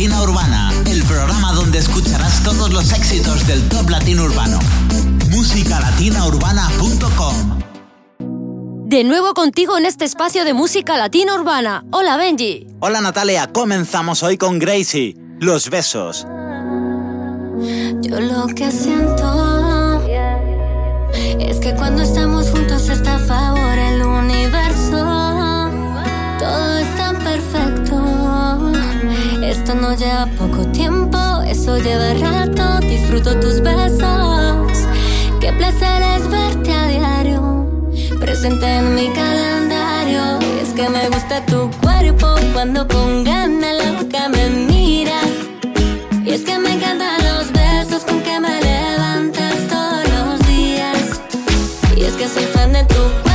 Latina Urbana, el programa donde escucharás todos los éxitos del top latino urbano. musicalatinaurbana.com De nuevo contigo en este espacio de música latina urbana. Hola Benji. Hola Natalia, comenzamos hoy con Gracie. Los besos. Yo lo que siento es que cuando estamos juntos No lleva poco tiempo, eso lleva rato. Disfruto tus besos. Qué placer es verte a diario, presente en mi calendario. Y es que me gusta tu cuerpo cuando con ganas la boca me miras. Y es que me encantan los besos con que me levantas todos los días. Y es que soy fan de tu cuerpo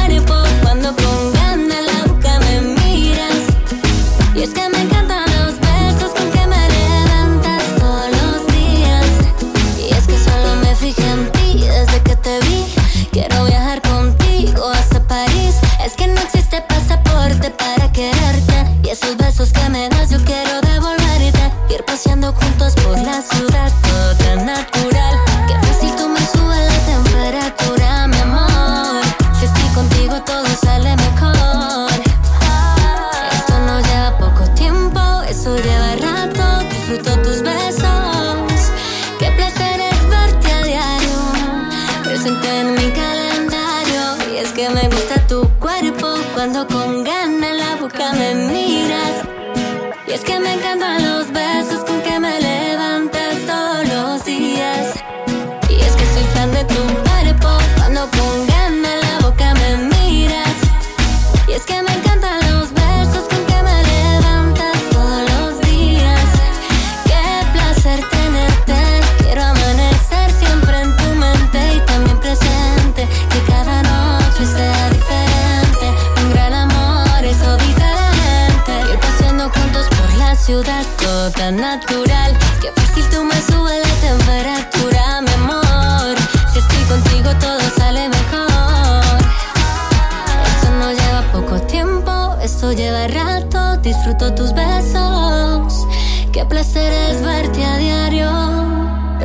para quererte. Y esos besos que me das yo quiero devolverte. Ir paseando juntos por la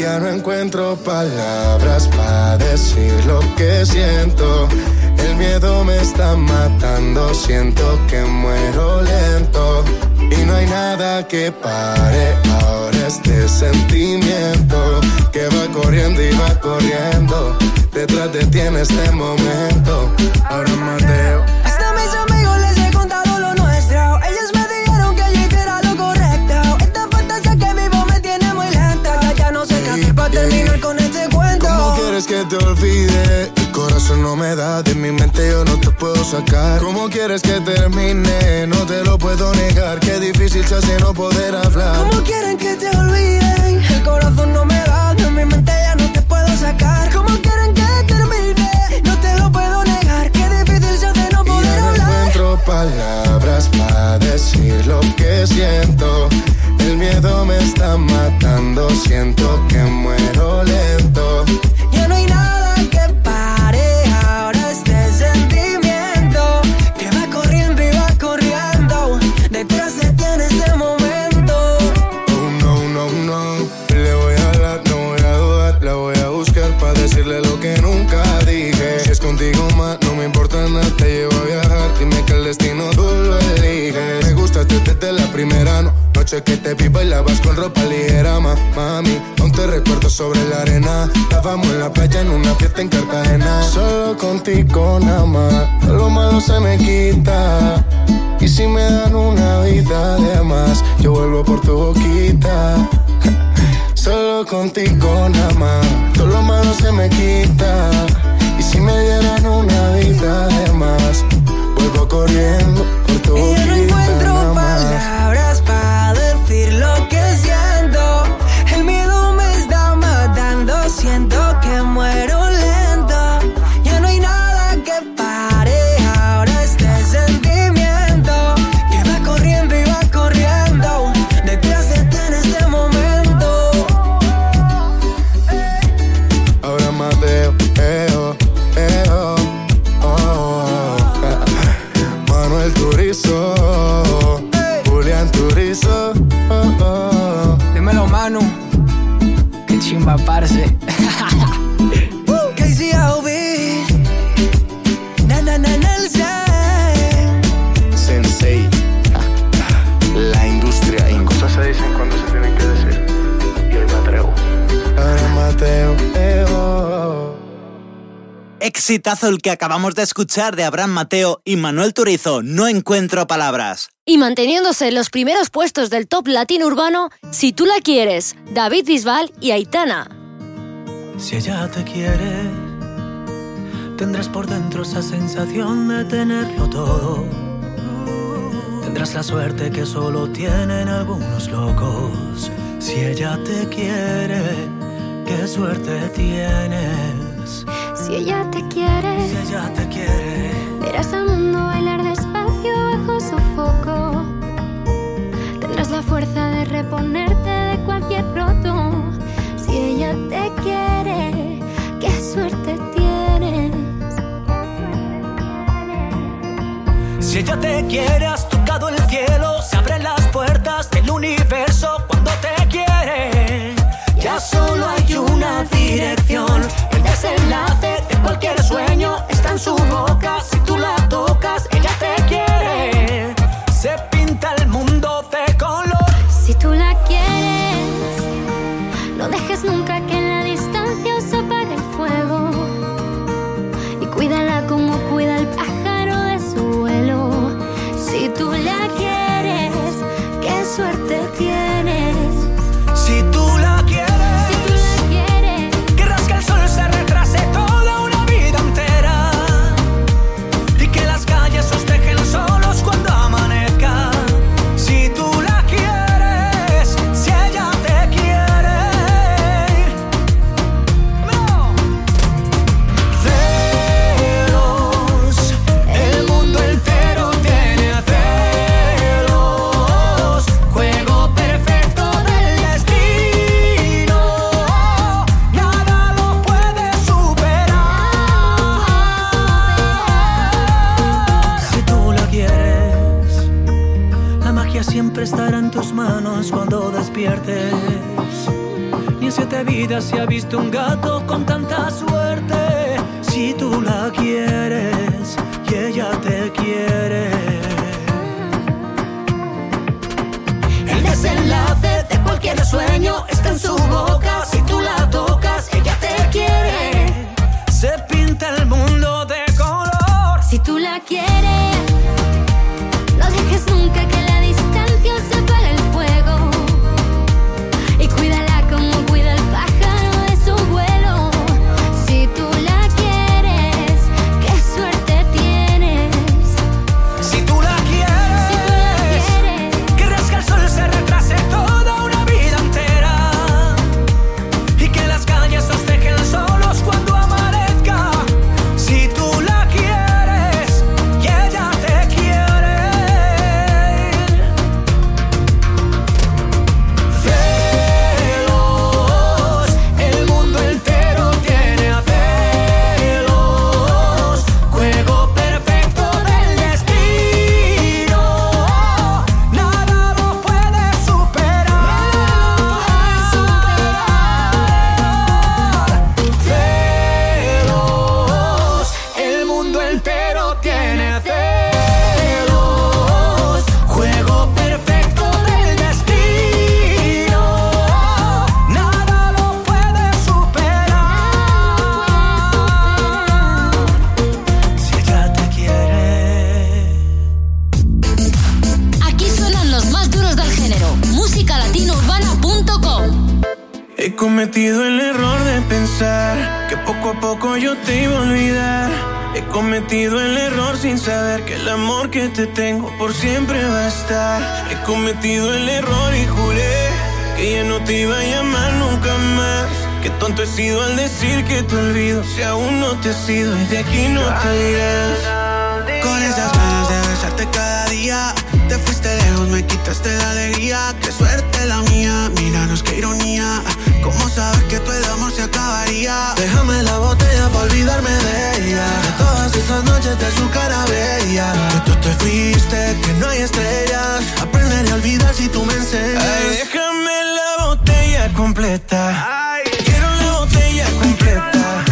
Ya no encuentro palabras para decir lo que siento. El miedo me está matando, siento que muero lento. Y no hay nada que pare ahora este sentimiento que va corriendo y va corriendo. Detrás de ti en este momento. Ahora Mateo. Terminar con este cuento. ¿Cómo quieres que te olvide? El corazón no me da, de mi mente yo no te puedo sacar. ¿Cómo quieres que termine? No te lo puedo negar, qué difícil se hace no poder hablar. ¿Cómo quieren que te olviden? El corazón no me da, de mi mente ya no te puedo sacar. ¿Cómo quieren que termine? No te lo puedo negar, qué difícil se hace no Y poder ya no hablar. encuentro palabras para decir lo que siento. El miedo me está matando, siento que muero lento. Sé que te vi bailabas con ropa ligera, mami. Aún te recuerdo sobre la arena. Estábamos en la playa en una fiesta en Cartagena. Solo contigo nada más, lo malo se me quita. Y si me dan una vida de más, yo vuelvo por tu boquita. Solo contigo nada más, todo lo malo se me quita. Y si me dieran una vida de más, vuelvo corriendo por tu boquita. Exitazo el que acabamos de escuchar de Abraham Mateo y Manuel Turizo. No encuentro palabras. Y manteniéndose en los primeros puestos del top latino urbano, Si tú la quieres, David Bisbal y Aitana. Si ella te quiere, tendrás por dentro esa sensación de tenerlo todo. Tendrás la suerte que solo tienen algunos locos. Si ella te quiere, qué suerte tienes. Si ella te quiere, Si ella te quiere, verás al mundo bailar despacio bajo su foco. Tendrás la fuerza de reponerte de cualquier roto. Si ella te quiere, qué suerte tienes. Si ella te quiere, has tocado el cielo, se abren las puertas del universo Quiero la botella completa.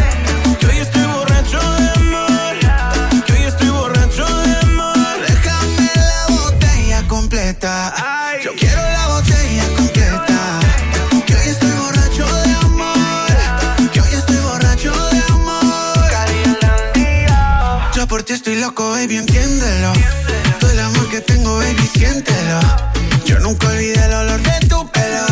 Que hoy estoy borracho de amor. Que hoy estoy borracho de amor. Déjame la botella completa. Yo quiero la botella completa. Que hoy estoy borracho de amor. Que hoy estoy borracho de amor. Yo por ti estoy loco, baby, entiéndelo. Todo el amor que tengo, baby, siéntelo. Yo nunca olvidé el olor de tu pelo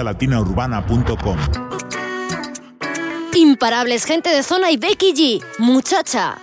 musicalatinaurbana.com. Imparables gente de zona y Becky G, muchacha.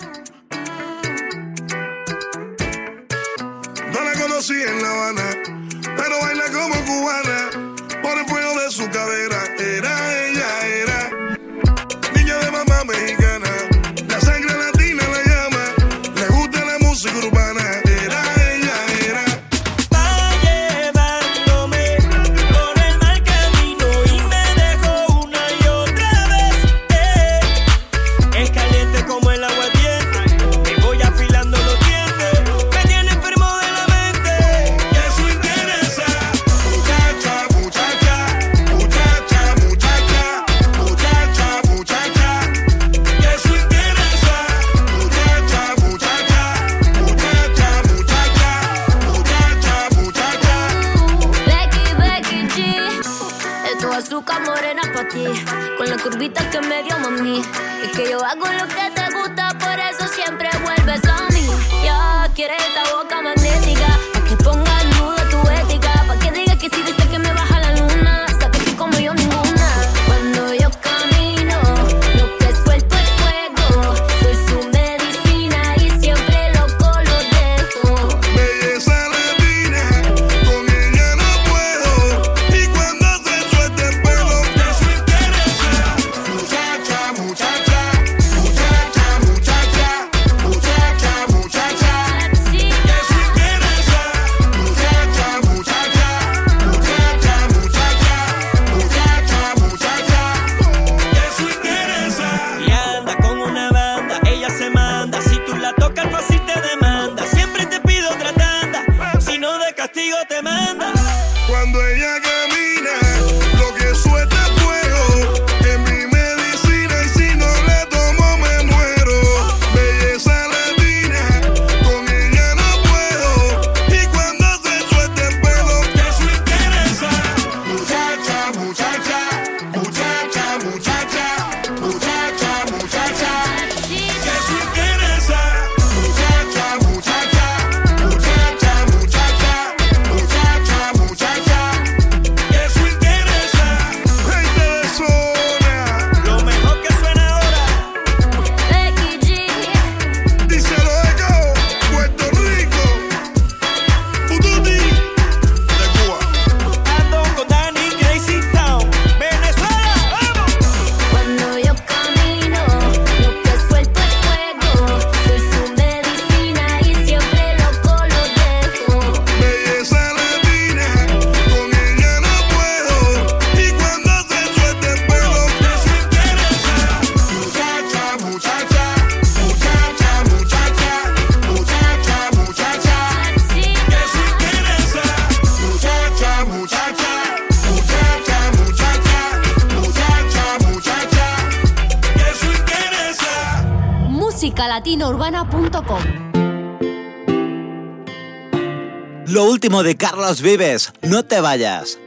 último de Carlos Vives. No te vayas.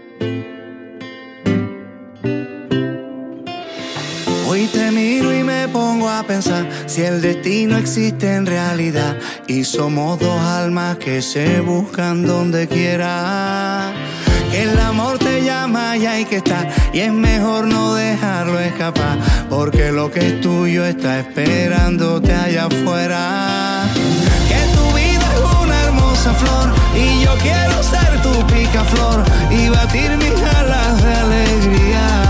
Hoy te miro y me pongo a pensar si el destino existe en realidad y somos dos almas que se buscan donde quiera. Que el amor te llama y hay que estar y es mejor no dejarlo escapar porque lo que es tuyo está esperándote allá afuera y yo quiero ser tu picaflor y batir mis alas de alegría.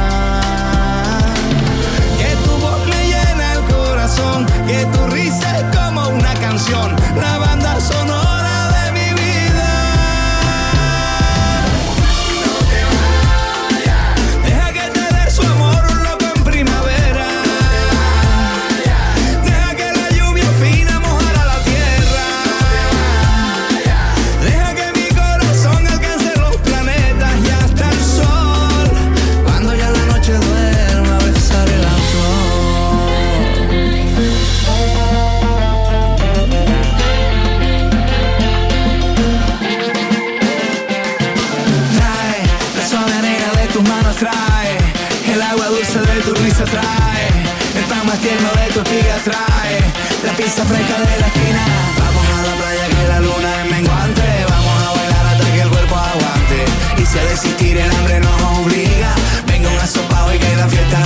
Que tu risa es como una canción, pista fresca de la esquina. Vamos a la playa que la luna es menguante. Vamos a bailar hasta que el cuerpo aguante. Y si a desistir el hambre nos obliga, venga un asopado y que la fiesta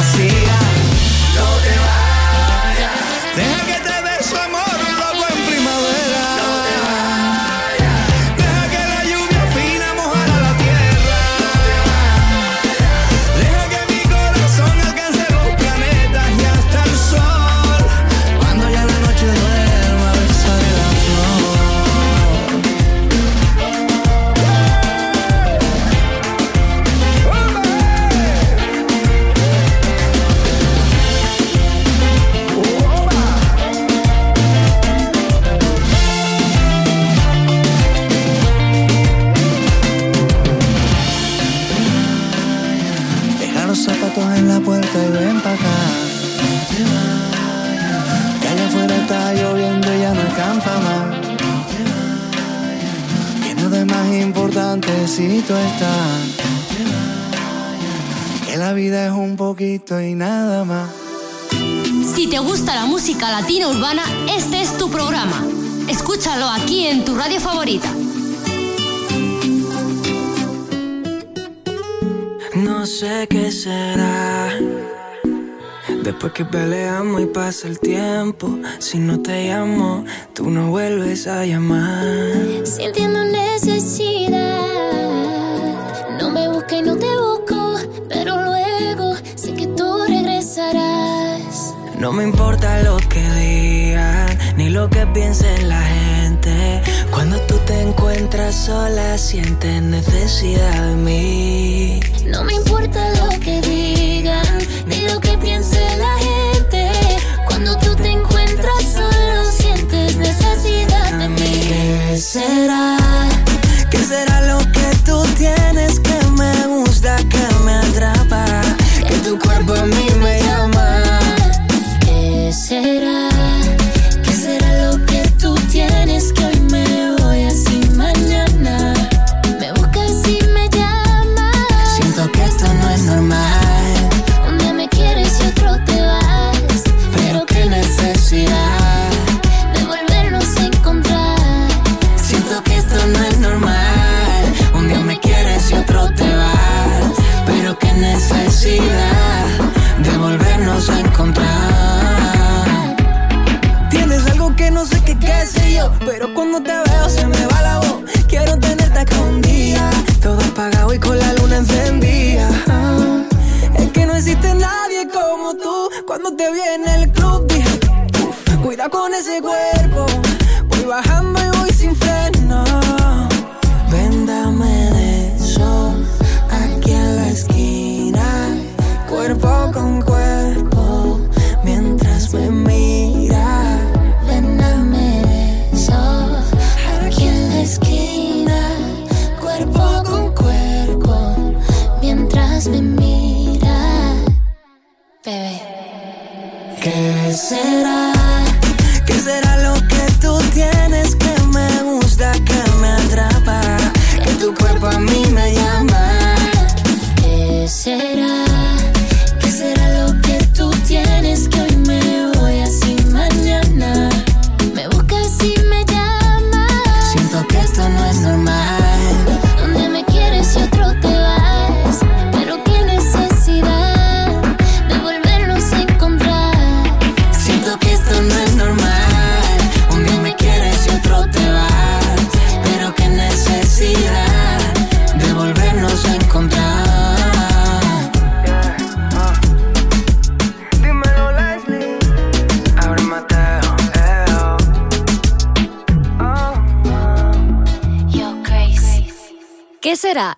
Después que peleamos y pasa el tiempo, si no te llamo, tú no vuelves a llamar. Sintiendo necesidad que no te busco, pero luego sé que tú regresarás. No me importa lo que digan, ni lo que piense la gente. Cuando tú te encuentras sola, sientes necesidad de mí. No me importa lo que digan, ¿Qué cuida con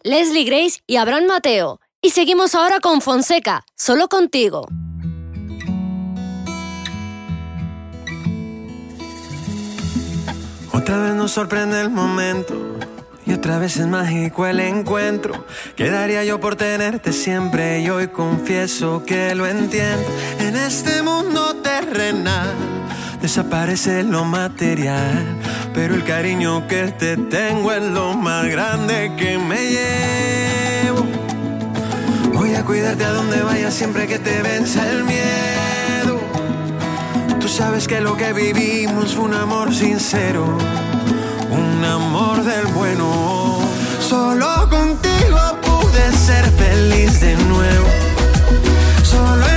Leslie Grace y Abraham Mateo. Y seguimos ahora con Fonseca, solo contigo. Otra vez nos sorprende el momento y otra vez es mágico el encuentro. Quedaría yo por tenerte siempre y hoy confieso que lo entiendo. En este mundo terrenal desaparece lo material, pero el cariño que te tengo es lo más grande que me llevo. Voy a cuidarte a donde vayas siempre que te venza el miedo. Tú sabes que lo que vivimos fue un amor sincero, un amor del bueno. Solo contigo pude ser feliz de nuevo. Solo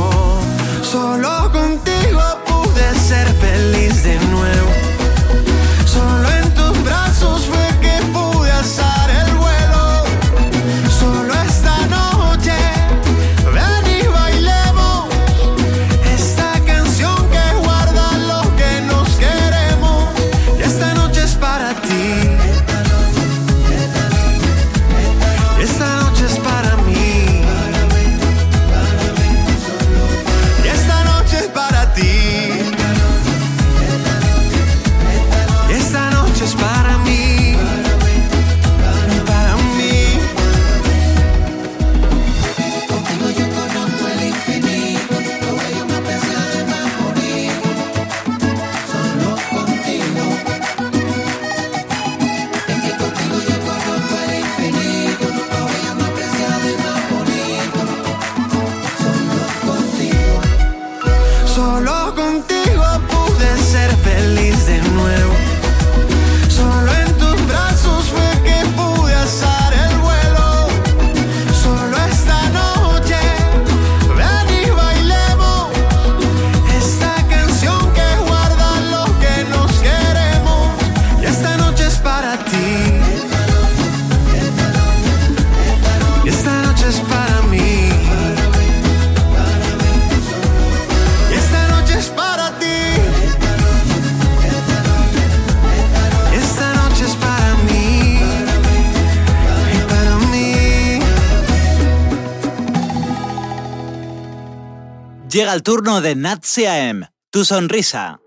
Solo contigo pude ser feliz de nuevo. Llega el turno de Natsia M. Tu sonrisa.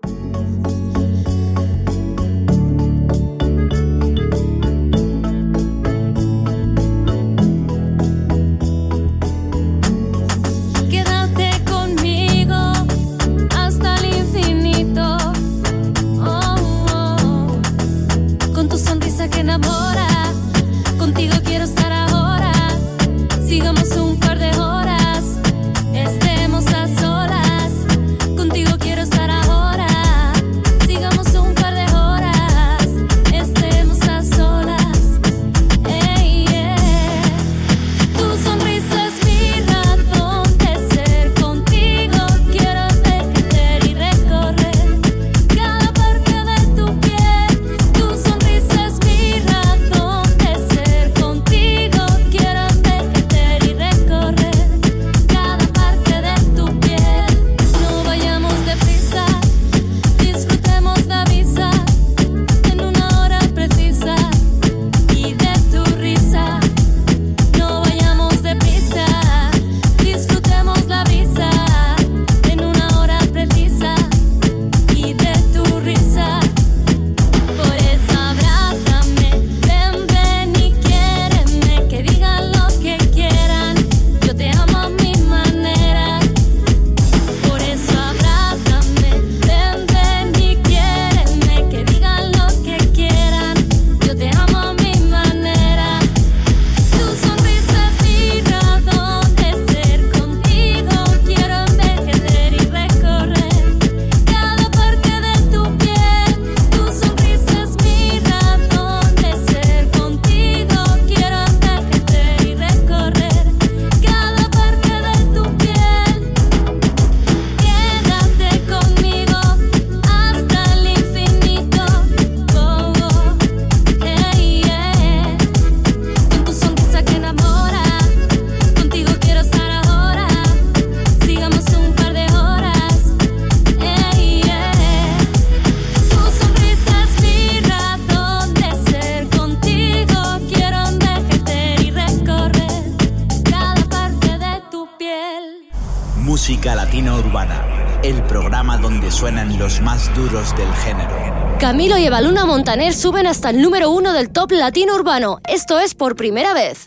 Camilo y Evaluna Montaner suben hasta el número uno del top latino urbano. Esto es por primera vez.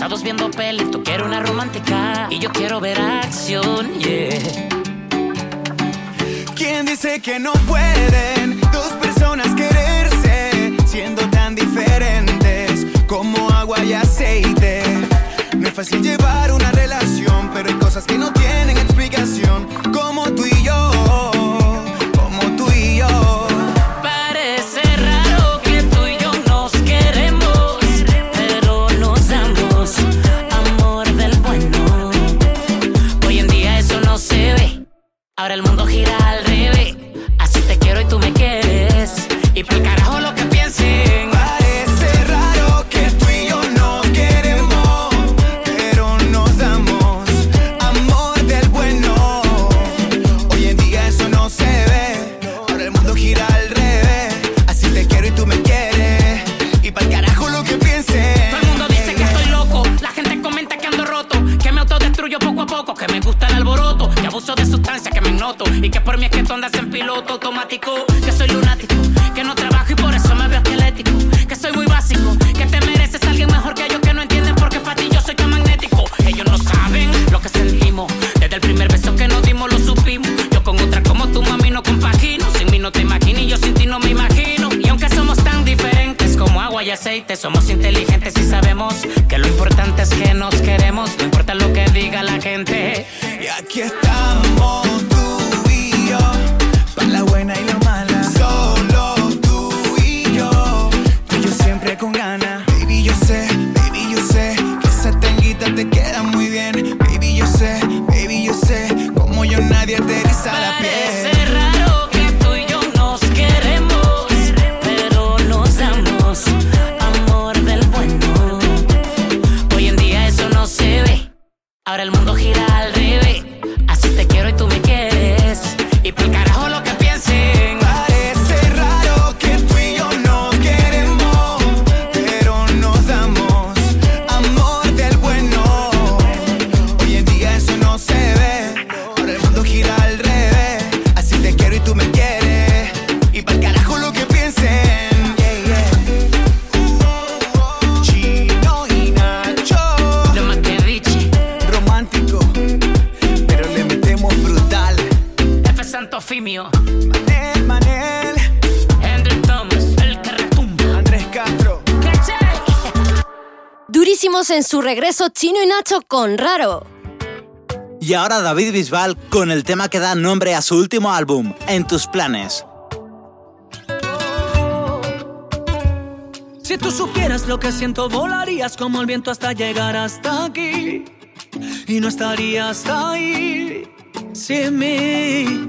Estados viendo peli, tú quieres una romántica y yo quiero ver acción, ¿Quién dice que no pueden dos personas quererse siendo tan diferentes como agua y aceite? No es fácil llevar un Chino y Nacho con Raro. Y ahora David Bisbal con el tema que da nombre a su último álbum, En tus planes. Si tú supieras lo que siento, volarías como el viento hasta llegar hasta aquí. Y no estarías ahí sin mí.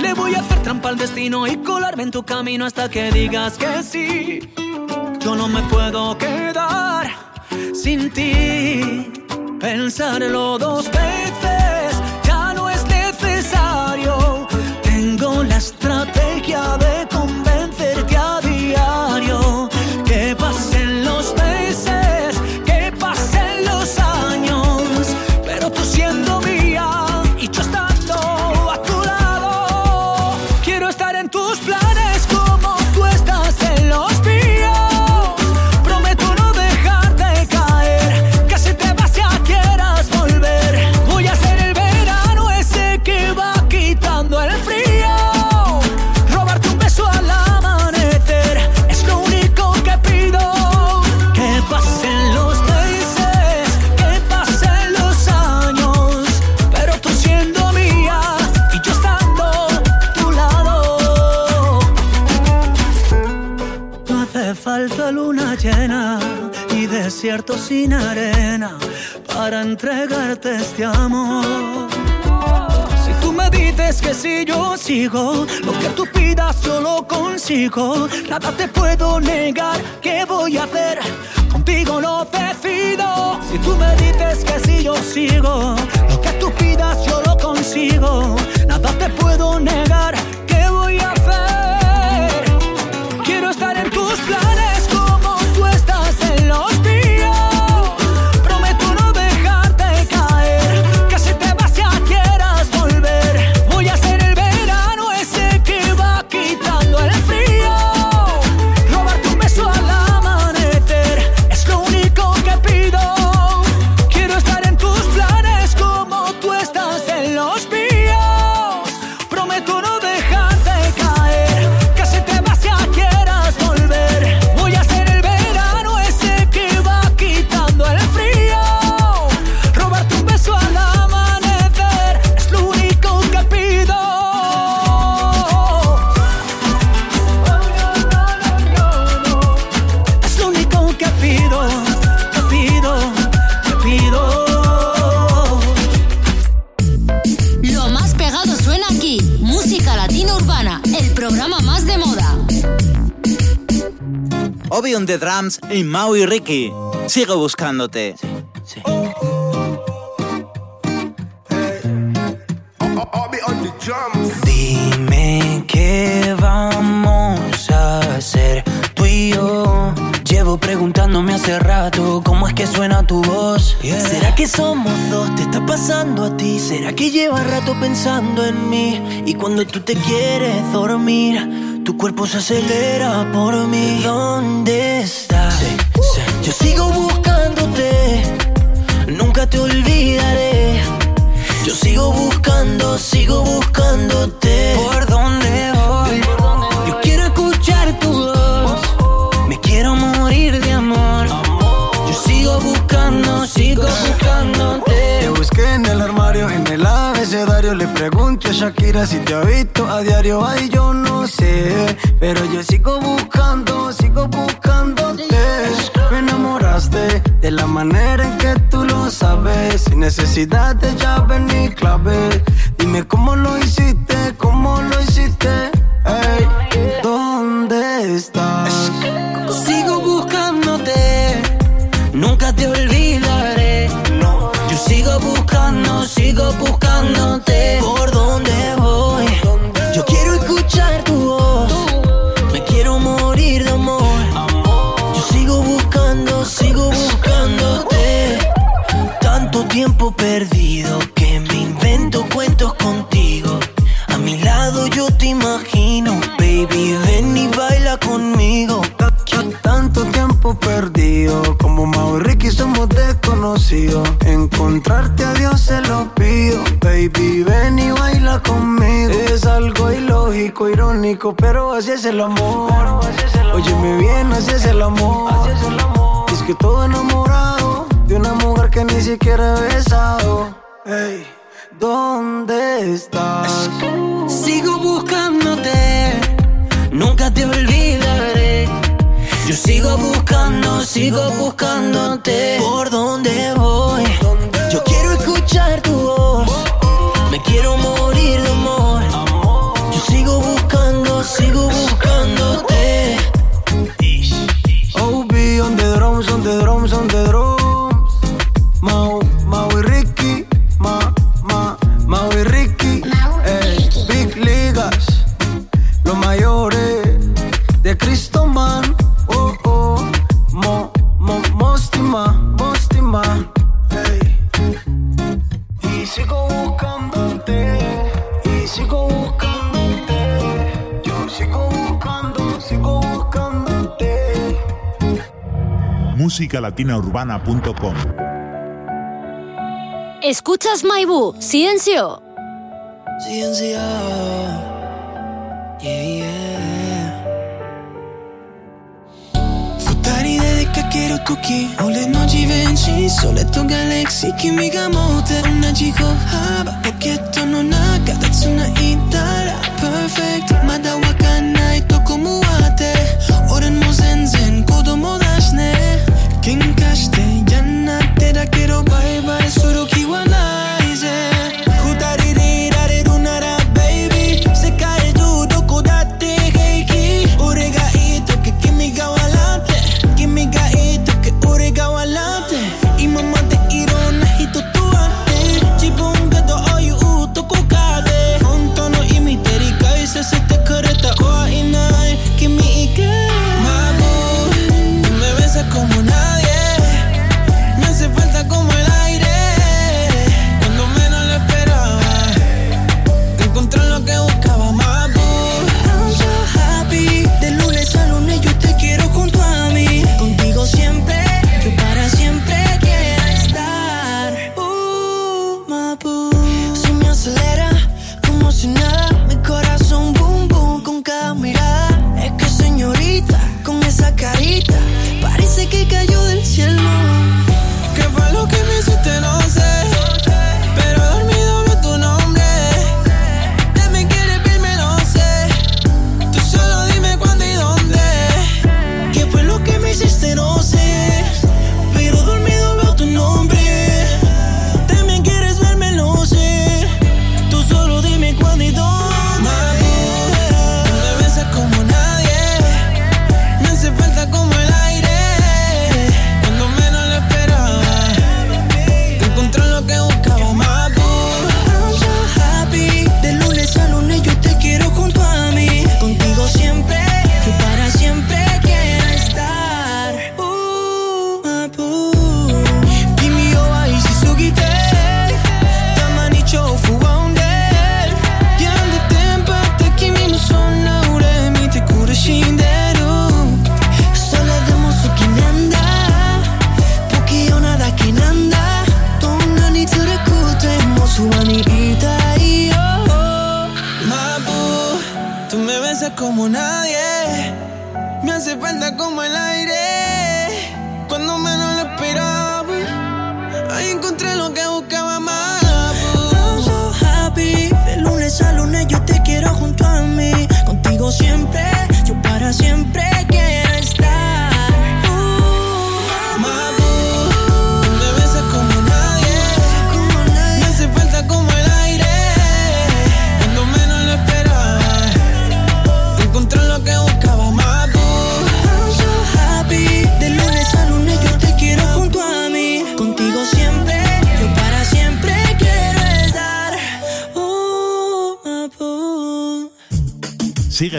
Le voy a hacer trampa al destino y colarme en tu camino hasta que digas que sí. Yo no me puedo quedar sin ti. Pensarlo dos veces arena para entregarte este amor. Si tú me dices que si yo sigo, lo que tú pidas yo lo consigo. Nada te puedo negar, ¿qué voy a hacer? Contigo lo decido. Si tú me dices que si yo sigo, lo que tú pidas yo lo consigo. Nada te puedo negar, y Maui Ricky. Sigo buscándote. Dime qué vamos a hacer tú y yo. Llevo preguntándome hace rato cómo es que suena tu voz. ¿Será que somos dos? ¿Te está pasando a ti? ¿Será que llevas rato pensando en mí? Y cuando tú te quieres dormir, tu cuerpo se acelera por mí. ¿Dónde estás? Yo sigo buscándote, nunca te olvidaré. Yo sigo buscando, sigo buscándote. ¿Por dónde voy? Yo quiero escuchar tu voz. Me quiero morir de amor. Yo sigo buscando, sigo buscándote. Te busqué en el armario, en el abecedario. Le pregunto a Shakira si te ha visto a diario. Ay, yo no sé. Pero yo sigo buscando, sigo buscándote. Me enamoraste de la manera en que tú lo sabes. Sin necesidad de llave ni clave. Dime cómo lo hiciste, cómo lo hiciste. Hey, ¿dónde estás? Sigo buscándote, nunca te olvidaré. No, yo sigo buscando, sigo buscándote. ¿Por dónde Encontrarte a Dios se lo pido. Baby, ven y baila conmigo. Es algo ilógico, irónico, pero así es el amor. Óyeme bien, así es el amor. Es que todo enamorado de una mujer que ni siquiera he besado. Hey, ¿dónde estás? Sigo buscándote, nunca te olvidaré yo sigo buscando, sigo buscándote. ¿Por dónde voy? Yo quiero escuchar tu musicalatinaurbana.com. Escuchas Maibú, Ciencio. Ciencio. Yeah, yeah. Futari dedica chiedo tocchi, ole noci venci, soletto galaxy, chi mica mote, una gico haba, pocchetto non ha, cadazzuna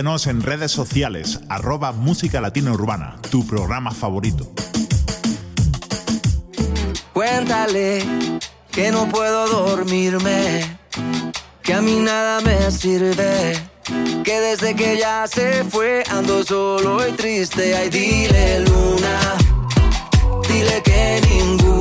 Síguenos en redes sociales, arroba Música Latina Urbana, tu programa favorito. Cuéntale que no puedo dormirme, que a mí nada me sirve, que desde que ya se fue ando solo y triste. Ay, dile luna, dile que ningún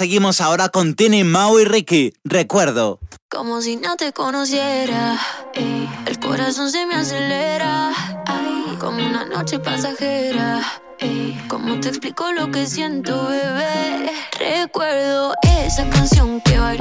seguimos ahora con Tini, Mau y Ricky. Recuerdo. Como si no te conociera, ey, el corazón se me acelera. Como una noche pasajera, ey, como te explico lo que siento, bebé. Recuerdo esa canción que bailé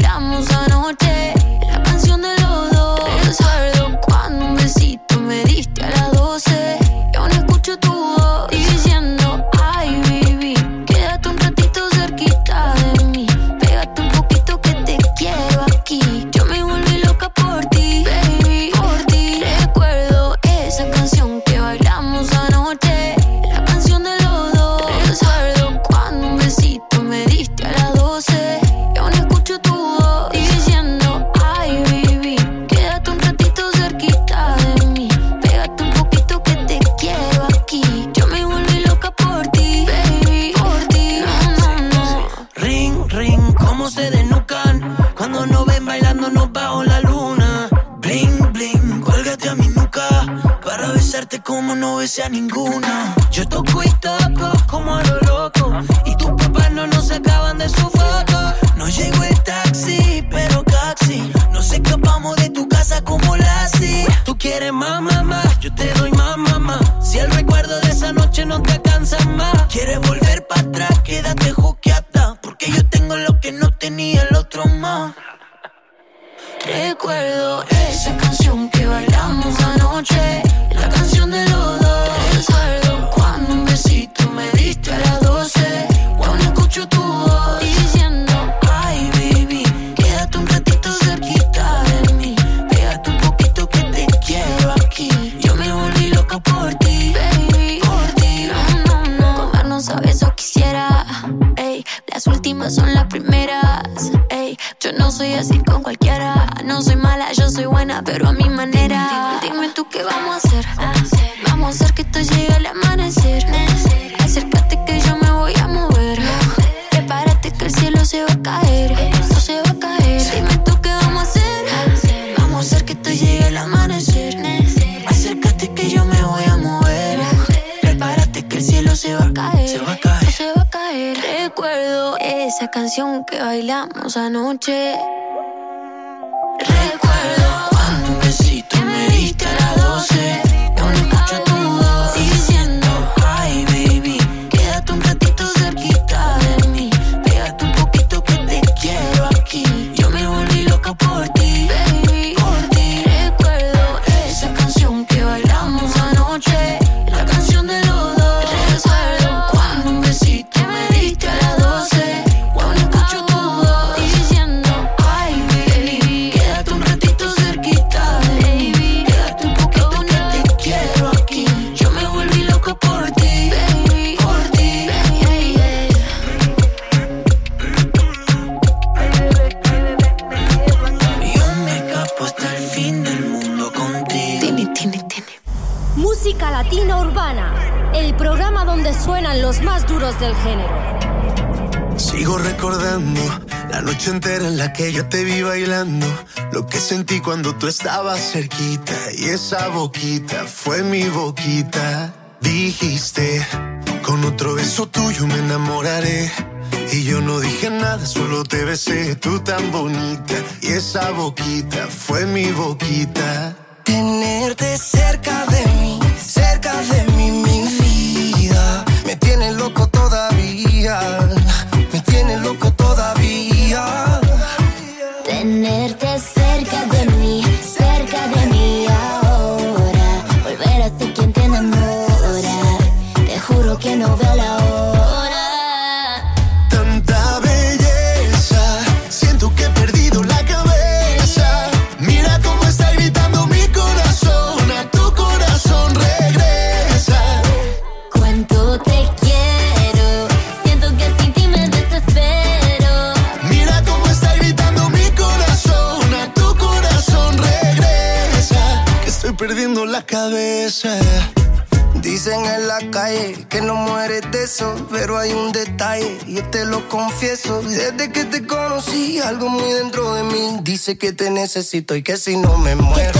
Tú estabas cerquita y esa boquita fue mi boquita. Dijiste, con otro beso tuyo me enamoraré. Y yo no dije nada, solo te besé, tú tan bonita. Y esa boquita fue mi boquita. que te necesito y que si no me muero.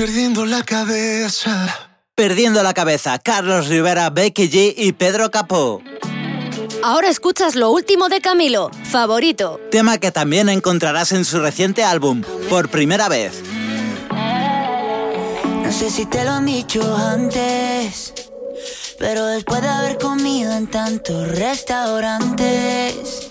perdiendo la cabeza. Perdiendo la cabeza, Carlos Rivera, Becky G y Pedro Capó. Ahora escuchas lo último de Camilo, favorito. Tema que también encontrarás en su reciente álbum, por primera vez. No sé si te lo han dicho antes, pero después de haber comido en tantos restaurantes.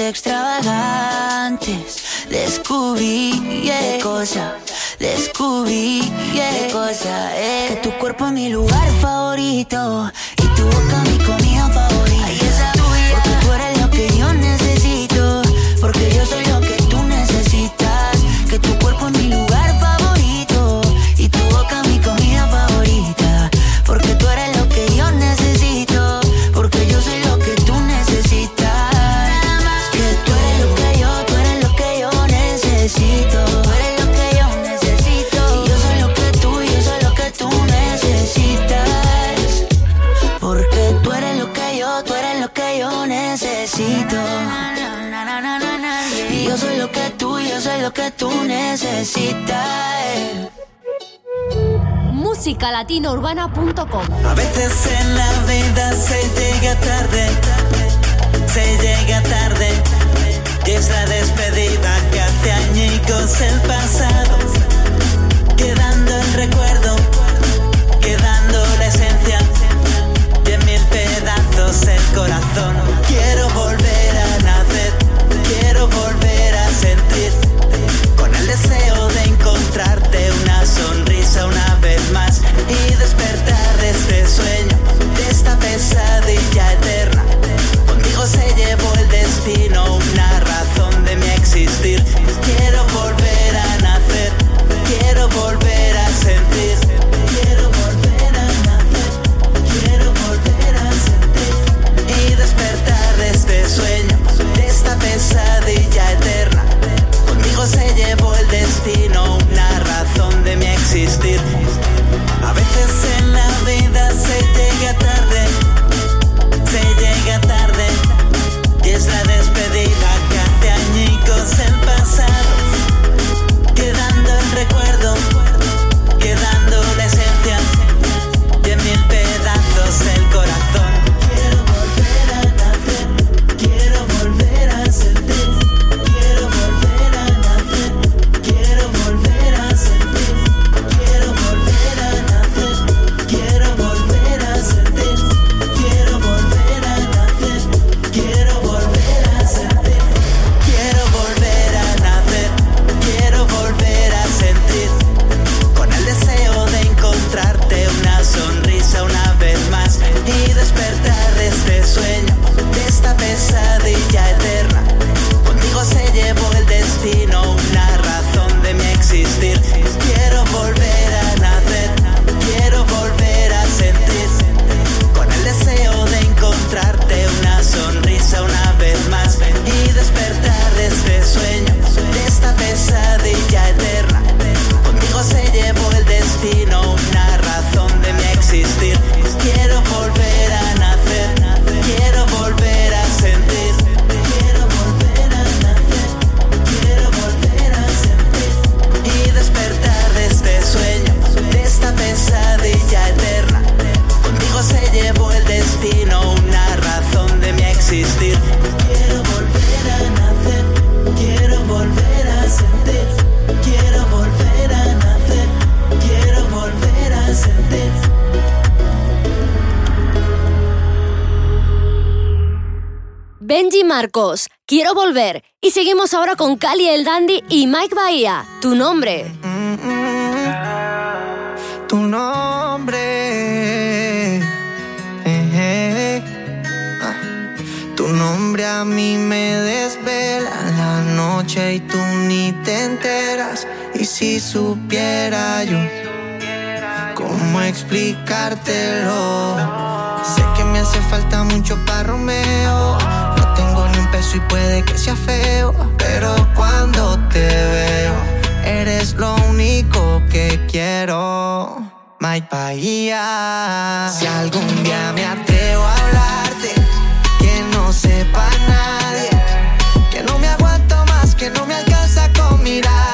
extravagantes, descubrí yeah, qué cosa, descubrí yeah, qué cosa, eh. que tu cuerpo es mi lugar favorito y tu boca mi comida favorita. Porque A veces en la vida se llega tarde, se llega tarde. Y es la despedida que hace añicos el pasado. Quedando el recuerdo, quedando la esencia. Y en mil pedazos el corazón. Quiero volver a nacer, quiero volver a sentir. Con el deseo de encontrarte una sonrisa una vez más sueño, de esta pesadilla Marcos, quiero volver. Y seguimos ahora con Cali el Dandy y Mike Bahía. Tu nombre. tu nombre. Ah. Tu nombre a mí me desvela la noche y tú ni te enteras. Y si supiera yo cómo explicártelo. Sé que me hace falta mucho para Romeo. Peso y puede que sea feo. Pero cuando te veo, eres lo único que quiero. My Bahía. Si algún día me atrevo a hablarte, que no sepa nadie. Que no me aguanto más, que no me alcanza con mirarte.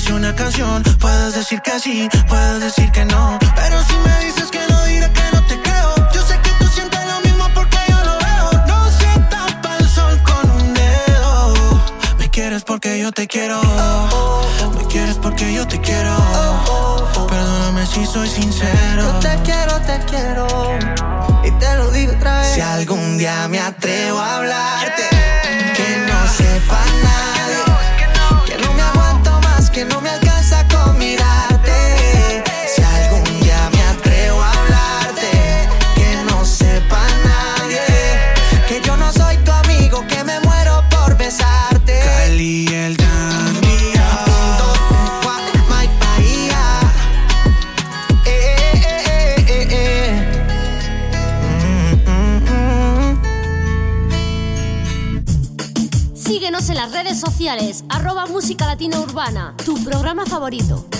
hice una canción. Puedes decir que sí, puedes decir que no. Pero si me dices que no, diré que no te creo. Yo sé que tú sientes lo mismo porque yo lo veo. No se tapa el sol con un dedo. Me quieres porque yo te quiero. Me quieres porque yo te quiero. Perdóname si soy sincero. Yo te quiero, te quiero. Y te lo digo otra vez. Si algún día me atrevo a hablarte, arroba música latina urbana, tu programa favorito.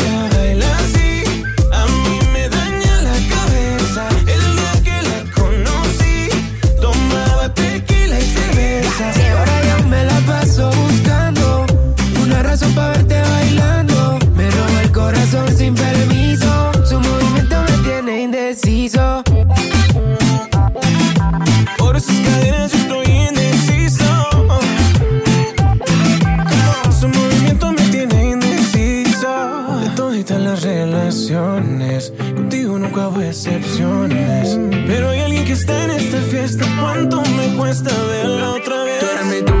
me la paso buscando una razón para verte bailando. Me roba el corazón sin permiso. Su movimiento me tiene indeciso. Por esas cadenas yo estoy indeciso. Su movimiento me tiene indeciso. De toditas las relaciones, contigo nunca hubo excepciones. Pero hay alguien que está en esta fiesta. ¿Cuánto me cuesta verla otra vez?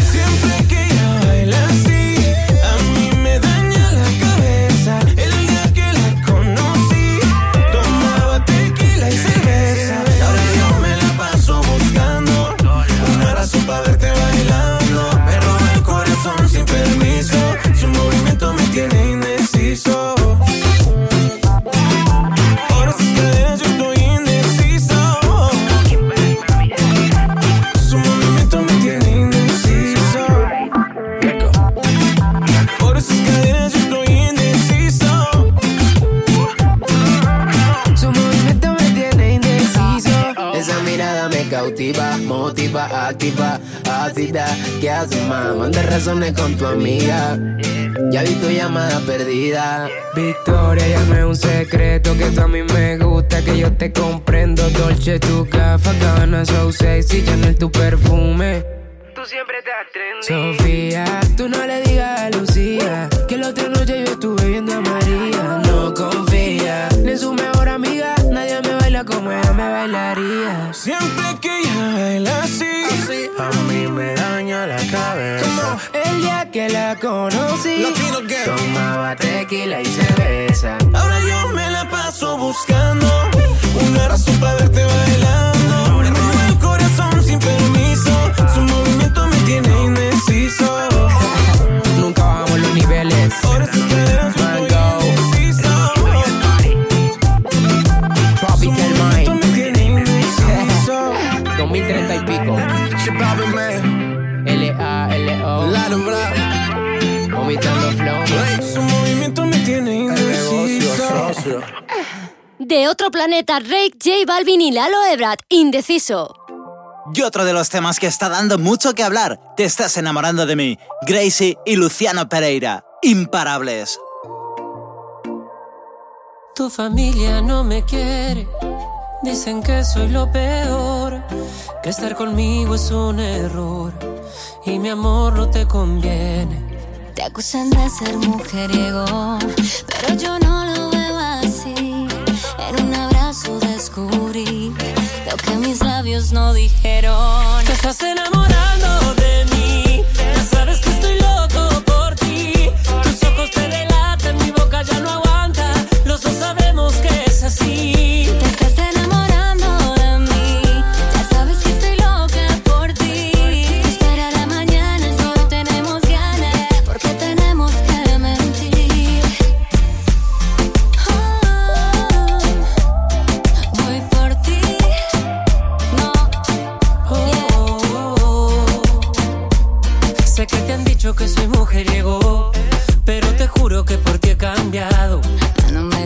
Siempre activa, ácida. ¿Qué haces, más? Manda razones con tu amiga. Ya vi tu llamada perdida. Victoria, llame un secreto que tú a mí me gusta, que yo te comprendo. Dolce, tu gafa, gana, so sexy, Chanel, tu perfume. Tú siempre estás trendy. Sofía, tú no le que la conocí, tomaba tequila y cerveza. Ahora yo me la paso buscando una razón para verte bailando. Me roba el corazón sin permiso. Su movimiento me tiene indeciso. De otro planeta, Rake, J Balvin y Lalo Ebrat, indeciso. Y otro de los temas que está dando mucho que hablar, Te estás enamorando de mí, Gracie y Luciano Pereira, imparables. Tu familia no me quiere. Dicen que soy lo peor. Que estar conmigo es un error. Y mi amor no te conviene. Te acusan de ser mujeriego, pero yo no lo lo que mis labios no dijeron. Te estás enamorando de mí. Ya sabes que estoy loco por ti. Tus ojos te delatan, mi boca ya no aguanta. Los dos sabemos que es así.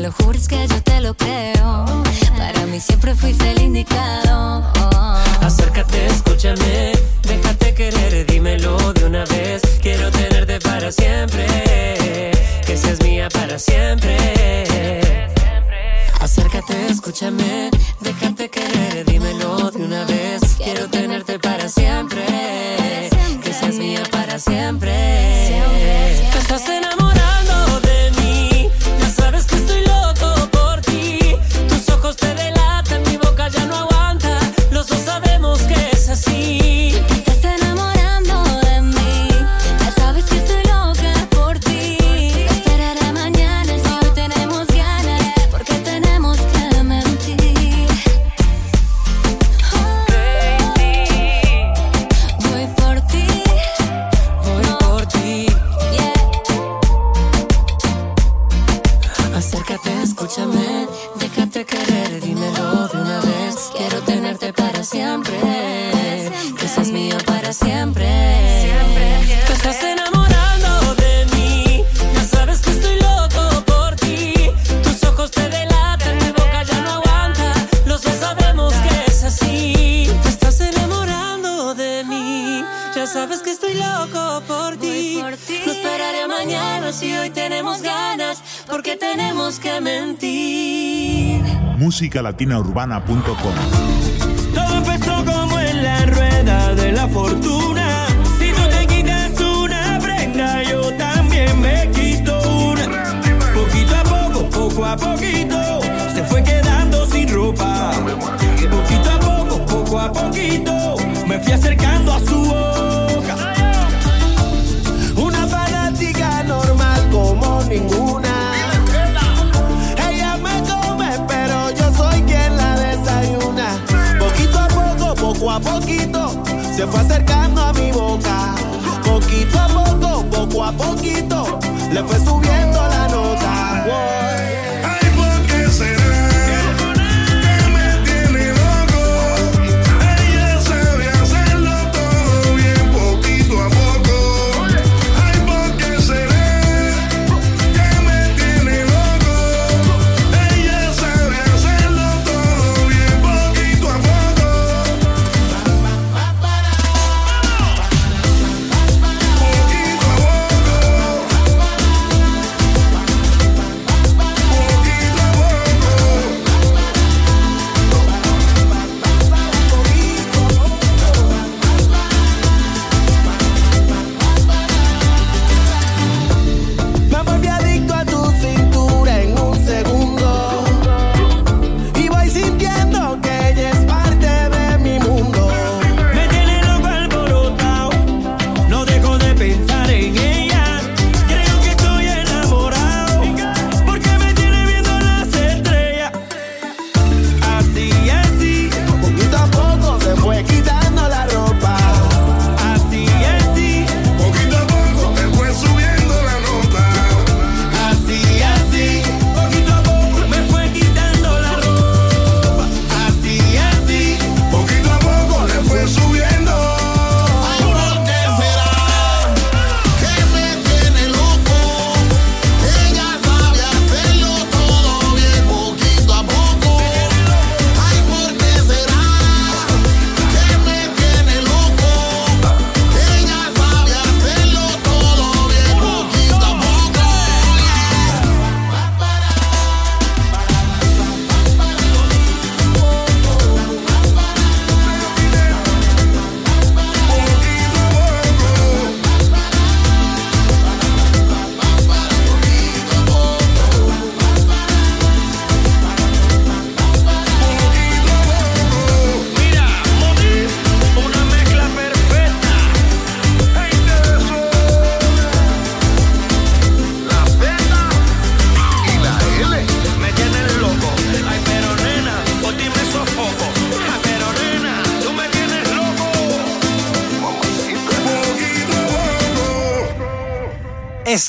Lo jures que yo te lo creo. Para mí siempre fuiste el indicado. Acércate, escúchame, déjate querer, dímelo de una vez. Quiero tenerte para siempre, que seas mía para siempre. Acércate, escúchame, déjate querer, dímelo de una vez. Quiero tenerte para siempre, que seas mía para siempre. musicalatinaurbana.com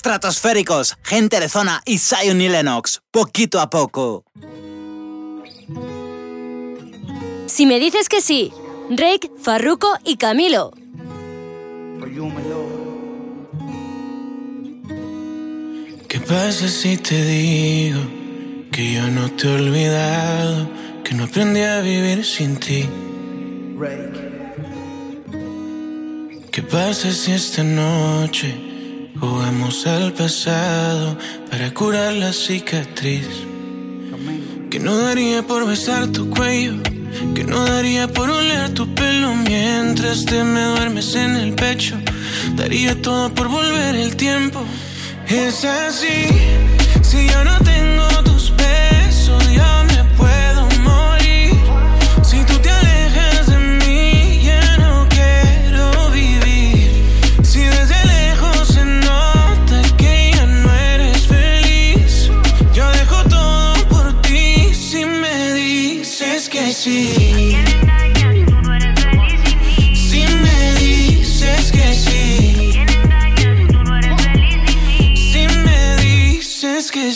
Estratosféricos, gente de zona y Zion y Lennox, poquito a poco. Si me dices que sí, Drake, Farruko y Camilo. ¿Qué pasa si te digo que yo no te he olvidado, que no aprendí a vivir sin ti? ¿Qué pasa si esta noche jugamos al pasado para curar la cicatriz? Que no daría por besar tu cuello, que no daría por oler tu pelo mientras te me duermes en el pecho. Daría todo por volver el tiempo. Es así, si yo no tengo tus besos, ya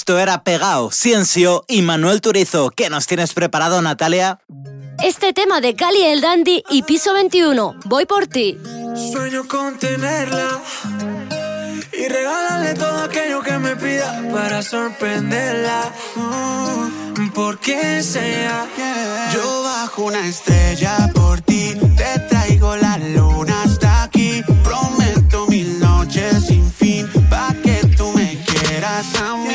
Esto era Pegao, Ciencio y Manuel Turizo. ¿Qué nos tienes preparado, Natalia? Este tema de Cali el Dandy y Piso 21. Voy por ti. Sueño con tenerla y regalarle todo aquello que me pida para sorprenderla. Mm, Porque sea yeah. yo bajo una estrella por ti, te traigo la luna hasta aquí. Prometo mil noches sin fin para que tú me quieras amor.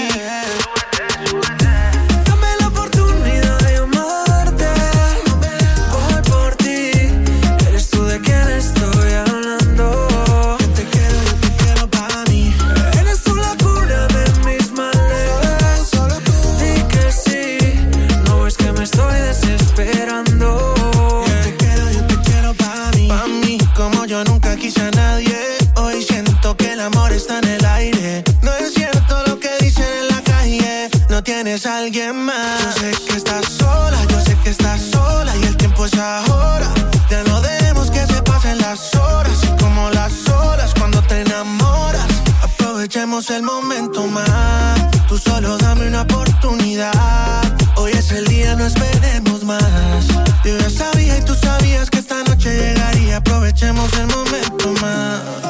tienes a alguien más. Yo sé que estás sola, yo sé que estás sola y el tiempo es ahora. Ya no dejemos que se pasen las horas como las olas cuando te enamoras. Aprovechemos el momento más. Tú solo dame una oportunidad. Hoy es el día, no esperemos más. Yo ya sabía y tú sabías que esta noche llegaría. Aprovechemos el momento más.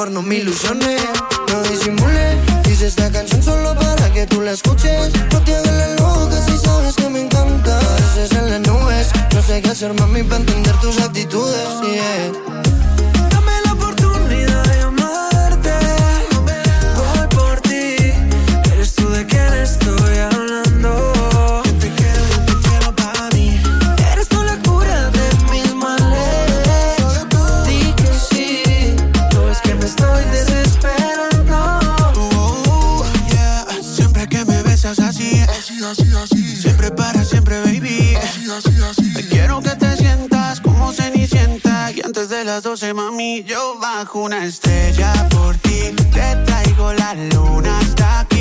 robarnos mil ilusiones. No disimule, hice esta canción solo para que tú la escuches. No te hagas la loca si sabes que me encanta. A veces en las nubes, no sé qué hacer, mami, para entender tus actitudes. Yeah. las 12, mami, yo bajo una estrella por ti. Te traigo la luna hasta aquí.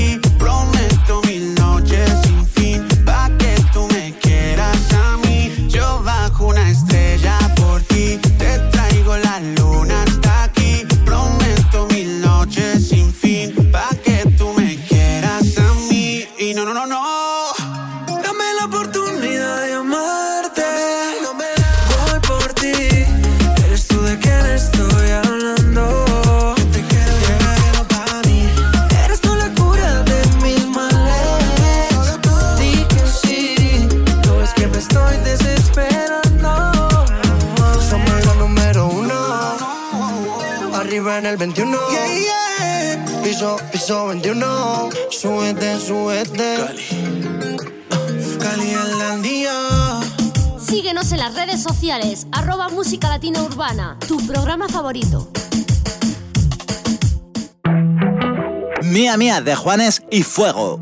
piso, piso 21. Súbete, súbete. Cali. Ah, Cali Islandia. Síguenos en las redes sociales, arroba música latina urbana, tu programa favorito. Mía Mía de Juanes y Fuego.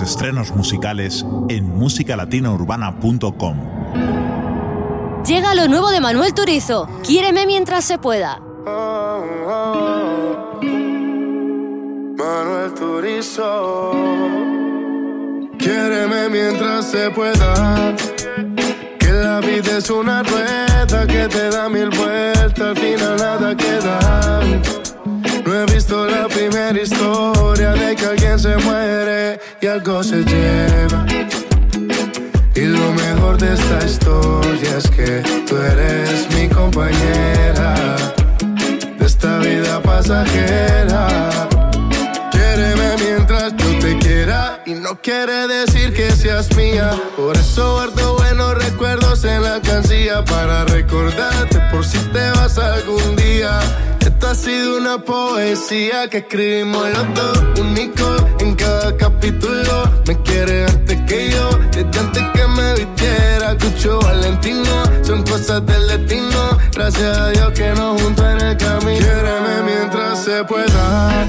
estrenos musicales en musicalatinaurbana.com. Llega lo nuevo de Manuel Turizo. Quiéreme mientras se pueda. Manuel Turizo. Quiéreme mientras se pueda. Que la vida es una rueda que te da mil vueltas, al final nada queda. No he visto la primera historia de que alguien se muere y algo se lleva. Y lo mejor de esta historia es que tú eres mi compañera de esta vida pasajera quiere decir que seas mía. Por eso guardo buenos recuerdos en la alcancía para recordarte por si te vas algún día. Esta ha sido una poesía que escribimos los dos, único en cada capítulo. Me quieres antes que yo, desde antes que me vistiera, Cucho Valentino. Son cosas del destino, gracias a Dios que nos juntan en el camino. Quiereme mientras se pueda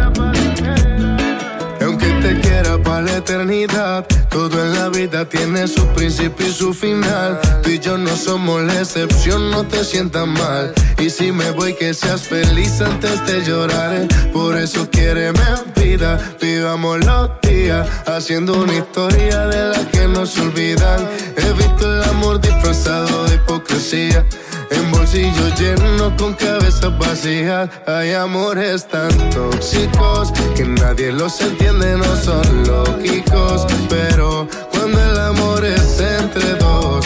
la eternidad. Todo en la vida tiene su principio y su final. Tú y yo no somos la excepción, no te sientas mal. Y si me voy, que seas feliz antes de llorar. Por eso quiere vida, vivamos los días. Haciendo una historia de la que no se olvidan. He visto el amor disfrazado de hipocresía. En bolsillos llenos con cabezas vacías Hay amores tan tóxicos Que nadie los entiende, no son lógicos. Pero cuando el amor es entre dos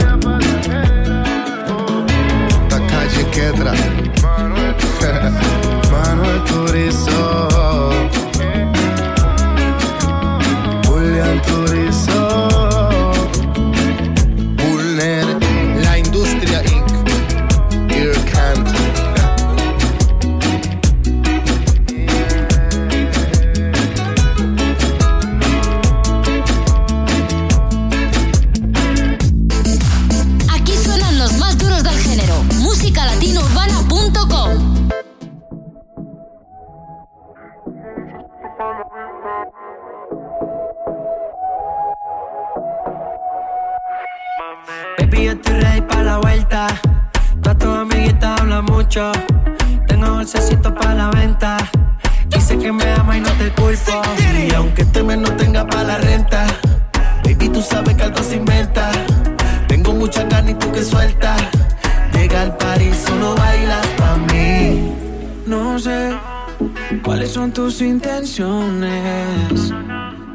Manuel Turizo. Julián Turizo. Tengo bolsecito para la venta. Dice que me ama y no te culpo. Y aunque este mes no tenga para la renta, baby, tú sabes que algo se inventa. Tengo mucha carne y tú que suelta. Llega al París, solo bailas para mí. No sé cuáles son tus intenciones.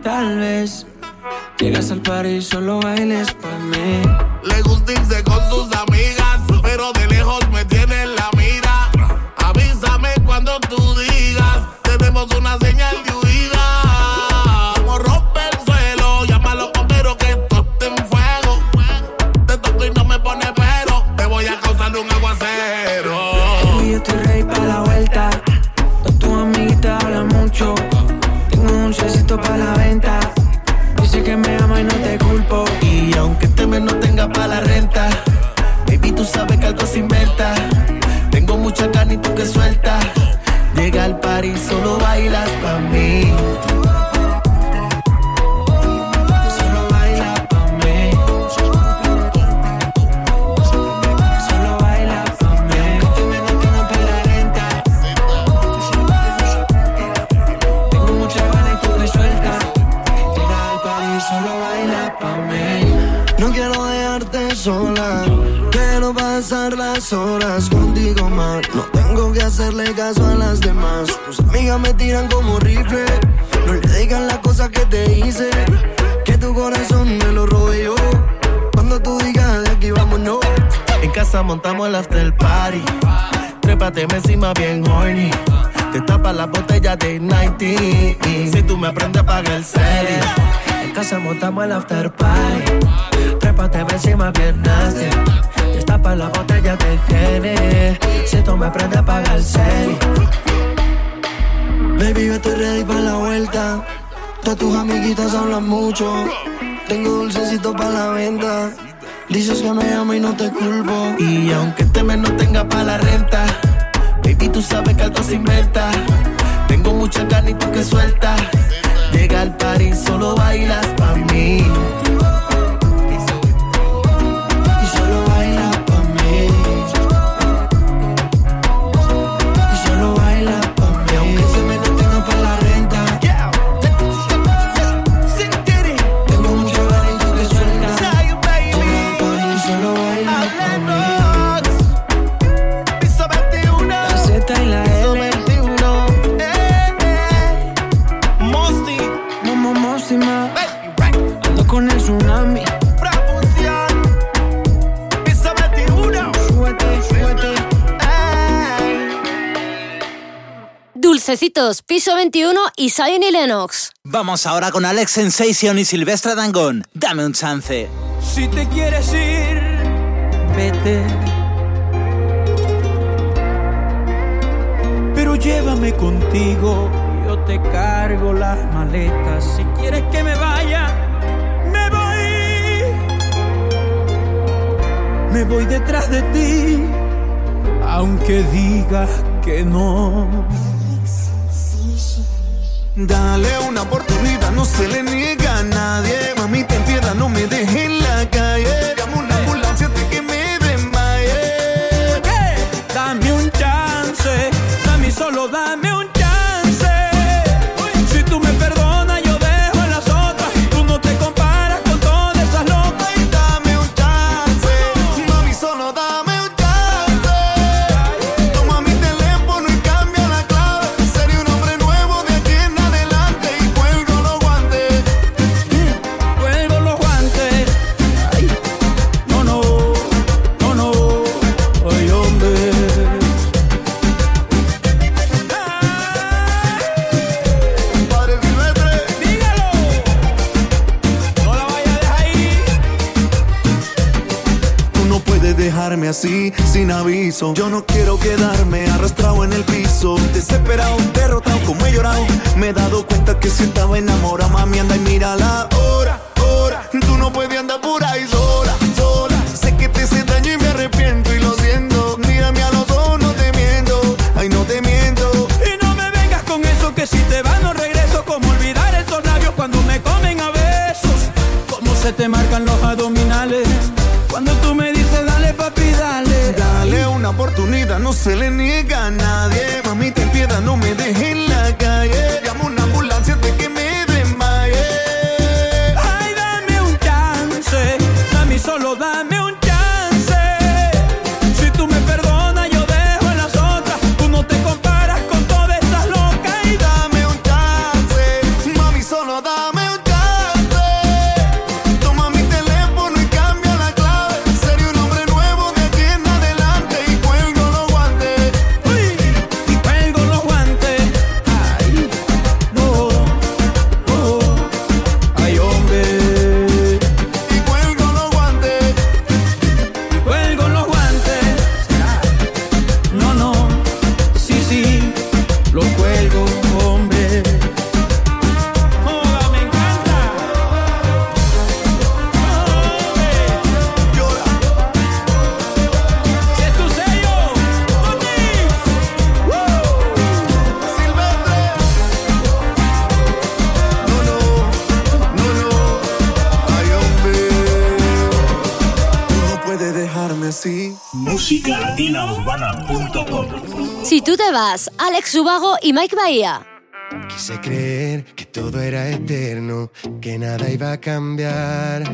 Tal vez llegas al París, solo bailes para mí. Le gusta irse con sus amigas, pero de lejos de 90. Si tú me aprendes, pagar el serie. En casa montamos el after party. Trépate encima bien nasty tapa la botella de gene. Si esto me prende, apaga el cel. Baby, yo estoy ready para la vuelta. Todas tus amiguitas hablan mucho. Tengo dulcecito para la venta. Dices que me amo y no te culpo. Y aunque este mes no tenga para la renta, baby, tú sabes que algo se inventa. Tengo mucha carne y tú que suelta. Llega al party, solo bailas pa' mí. Dulcecitos, Piso 21 y Zion y Lennox. Vamos ahora con Alex Sensation y Silvestre Dangón. Dame un chance. Si te quieres ir, vete. Pero llévame contigo, yo te cargo las maletas. Si quieres que me vaya, me voy. Me voy detrás de ti, aunque digas que no. Dale una oportunidad, no se le niega a nadie. Mamita, en piedad, no me dejes la cara. Yo no quiero quedarme arrastrado en el piso, desesperado, derrotado como he llorado. Me he dado cuenta que si estaba enamorado, mami, anda y mírala. se le Subago y Mike Bahía. Quise creer que todo era eterno, que nada iba a cambiar.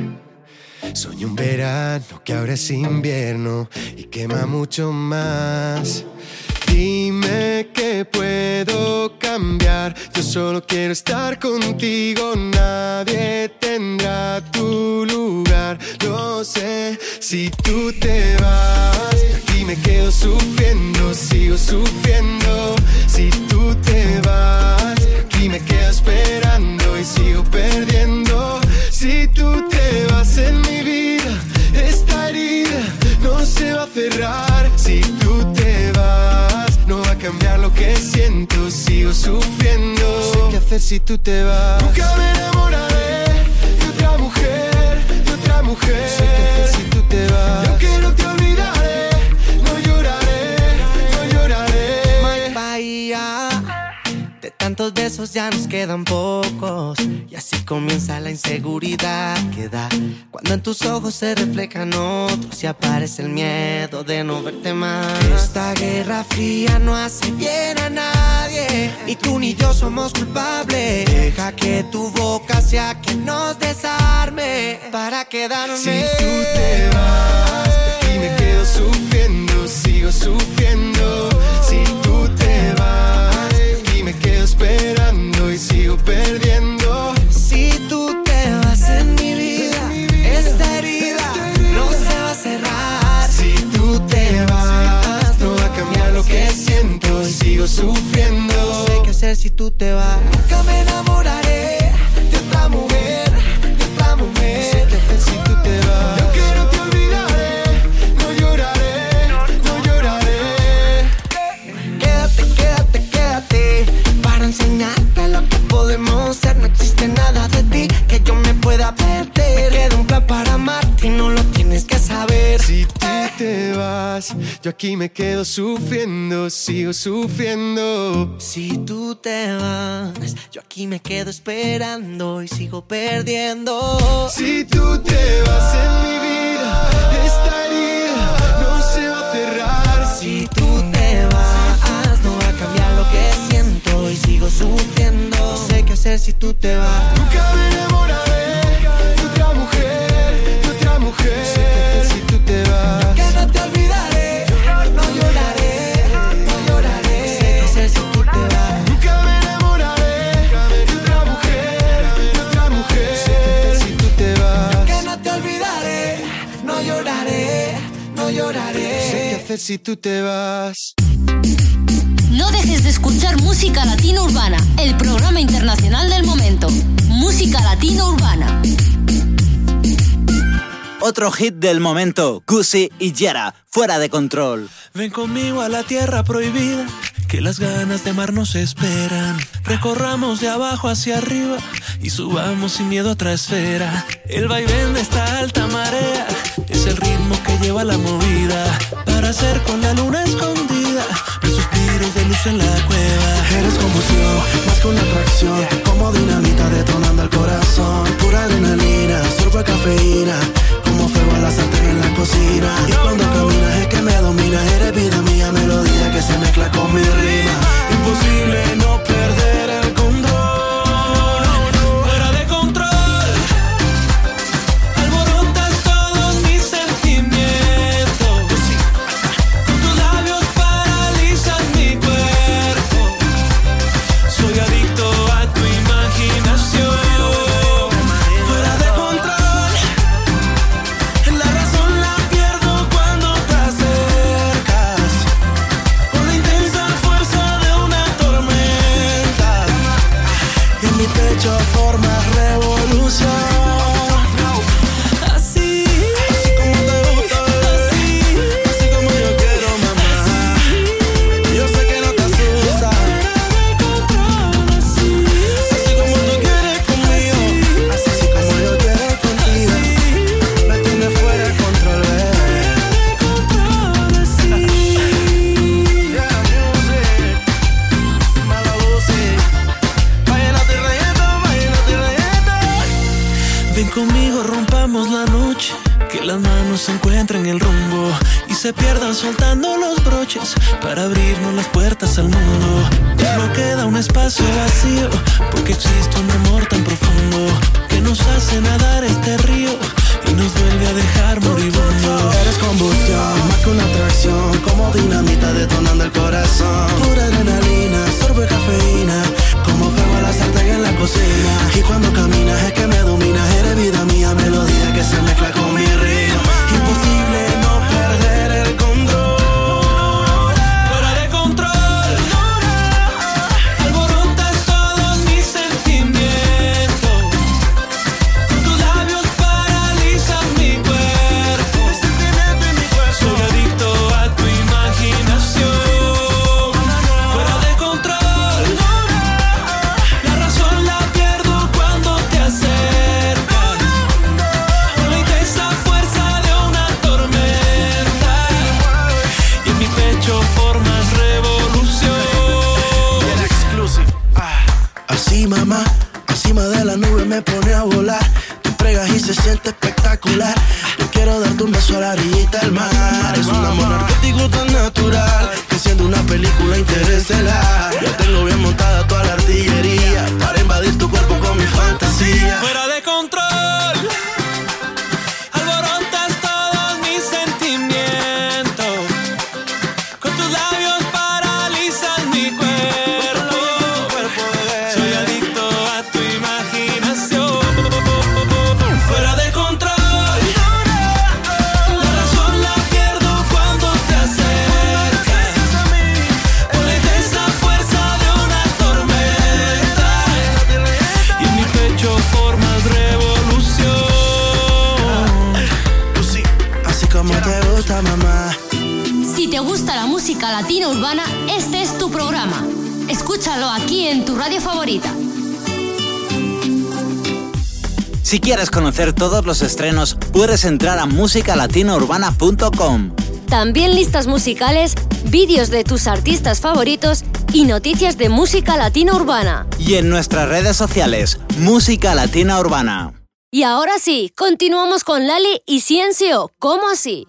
Soñé un verano que ahora es invierno y quema mucho más. Dime que puedo cambiar, yo solo se reflejan otros y aparece el miedo de no verte más. Esta guerra fría no hace bien a nadie, ni tú ni yo somos culpables. Deja que tu boca sea quien nos desarme para quedarme. Si tú te vas, y me quedo sufriendo, sigo sufriendo sigo sufriendo. Si tú te vas, yo aquí me quedo esperando y sigo perdiendo. Si tú te vas en mi vida, esta herida no se va a cerrar. Si tú te vas, no va a cambiar lo que siento y sigo sufriendo. No sé qué hacer si tú te vas. Nunca me enamoraré de otra mujer, de otra mujer. Si tú te vas. No dejes de escuchar Música Latina Urbana, el programa internacional del momento. Música Latina Urbana. Otro hit del momento, Gucci y Yera, fuera de control. Ven conmigo a la tierra prohibida, que las ganas de amar nos esperan. Recorramos de abajo hacia arriba y subamos sin miedo a otra esfera. El vaivén de esta alta marea es el ritmo que lleva la movida para hacer con la luna escondida los suspiros de luz en la cueva. Eres combustión, más que una atracción Como dinamita detonando el corazón Pura adrenalina, sorbo de cafeína la sartén en la cocina. Y cuando caminas es que me dominas. Eres vida mía, melodía que se mezcla con mi rima. Imposible no perder encuentren el rumbo y se pierdan soltando los broches para abrirnos las puertas al mundo. Ya no queda un espacio vacío porque existe un amor tan profundo que nos hace nadar este río y nos vuelve a dejar moribundo. Eres combustión, más que una atracción Como dinamita detonando el corazón Pura adrenalina, sorbo de cafeína todos los estrenos, puedes entrar a musicalatinourbana.com. También listas musicales, vídeos de tus artistas favoritos y noticias de música latina urbana. Y en nuestras redes sociales, Música Latina Urbana. Y ahora sí, continuamos con Lali y Ciencio, ¿cómo así?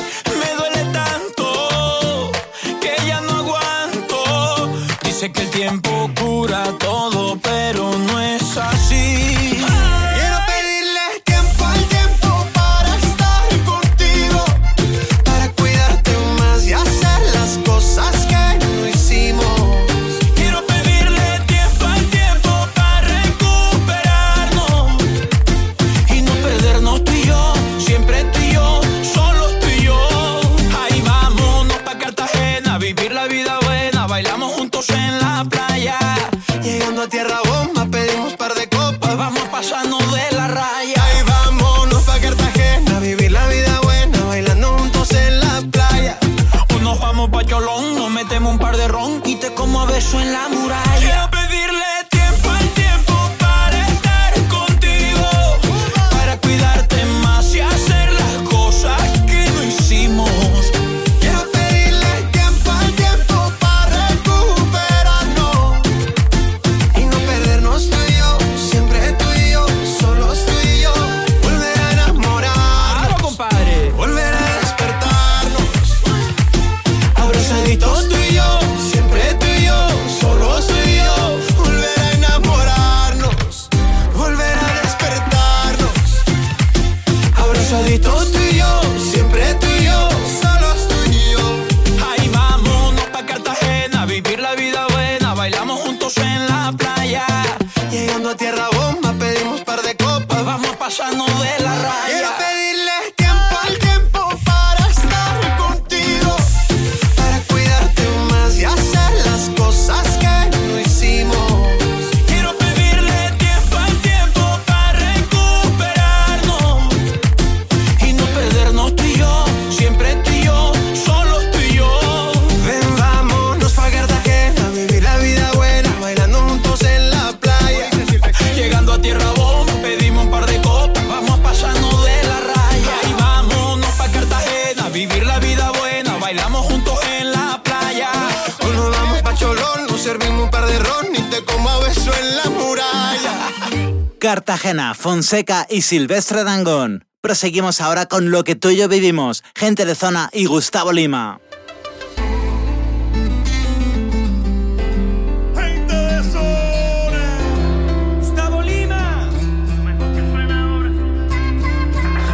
Cartagena, Fonseca y Silvestre Dangón. Proseguimos ahora con lo que tú y yo vivimos, gente de zona y Gustavo Lima.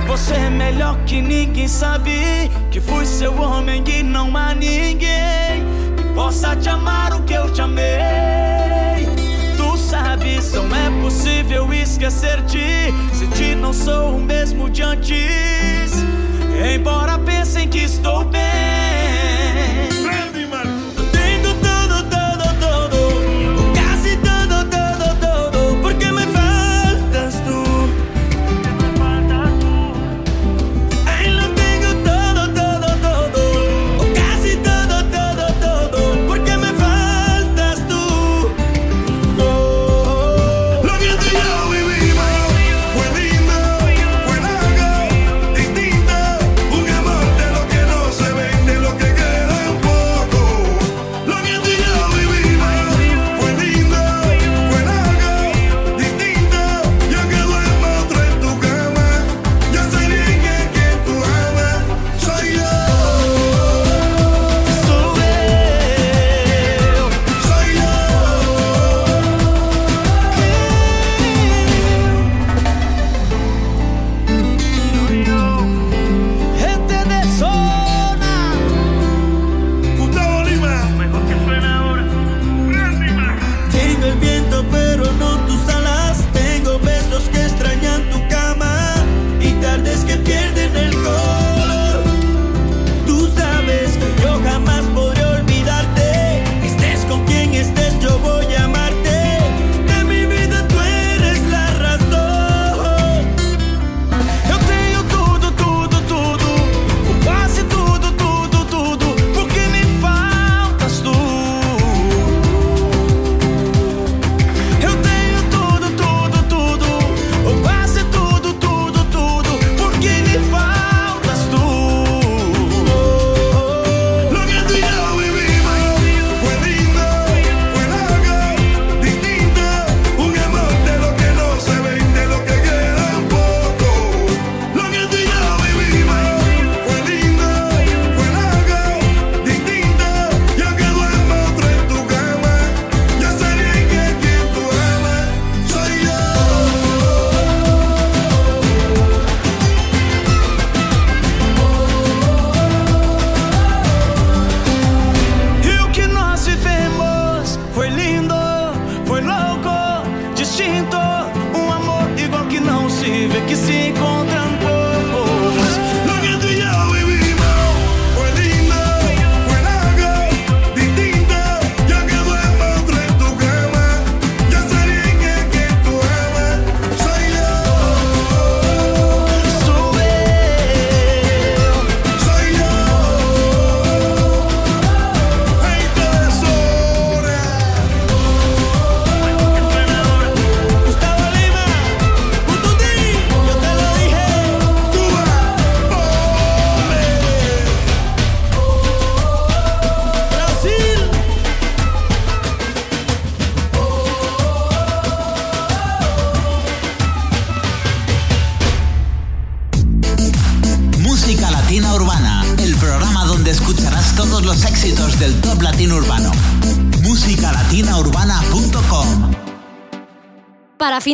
Você é melhor que ninguém sabe Que fui seu homem e não há ninguém Que possa te amar o que eu te amei. feliz. Não é possível esquecer-te. Se te não sou o mesmo de antes. Embora pensem que estou bem.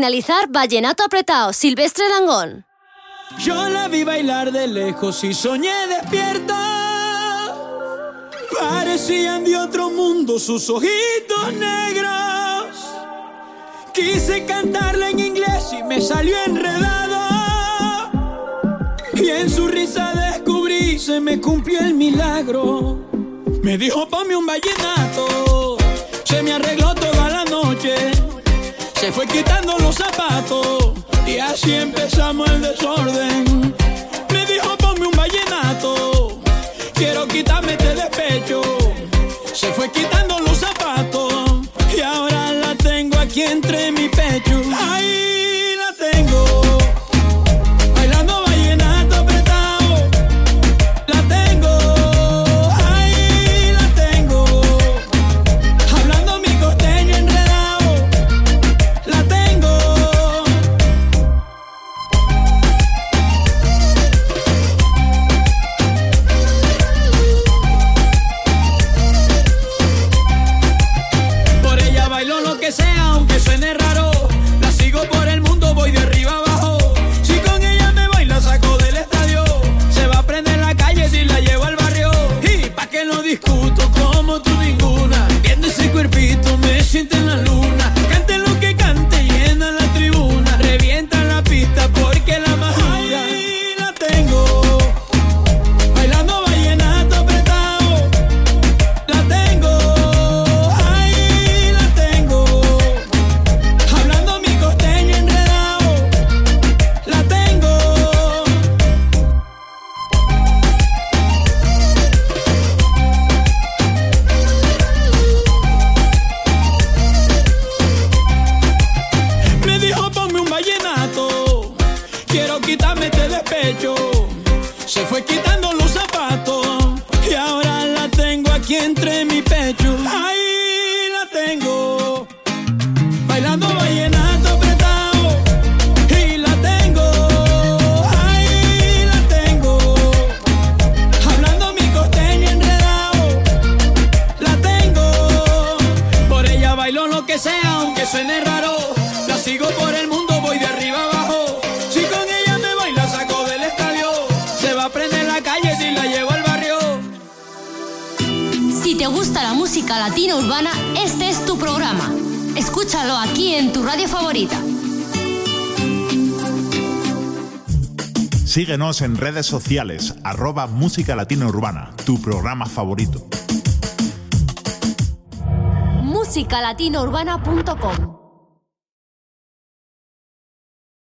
finalizar, Vallenato Apretado, Silvestre Dangón. Yo la vi bailar de lejos y soñé despierta. Parecían de otro mundo sus ojitos negros. Quise cantarla en inglés y me salió enredado. Y en su risa descubrí, se me cumplió el milagro. Me dijo, ponme un vallenato. Se me arregló todo se fue quitando los zapatos y así empezamos el desorden. Me dijo ponme un vallenato, quiero quitarme este despecho. Se fue quitando siente la luz. música latina urbana, este es tu programa. Escúchalo aquí en tu radio favorita. Síguenos en redes sociales, arroba Música Latina Urbana, tu programa favorito. musicalatinourbana.com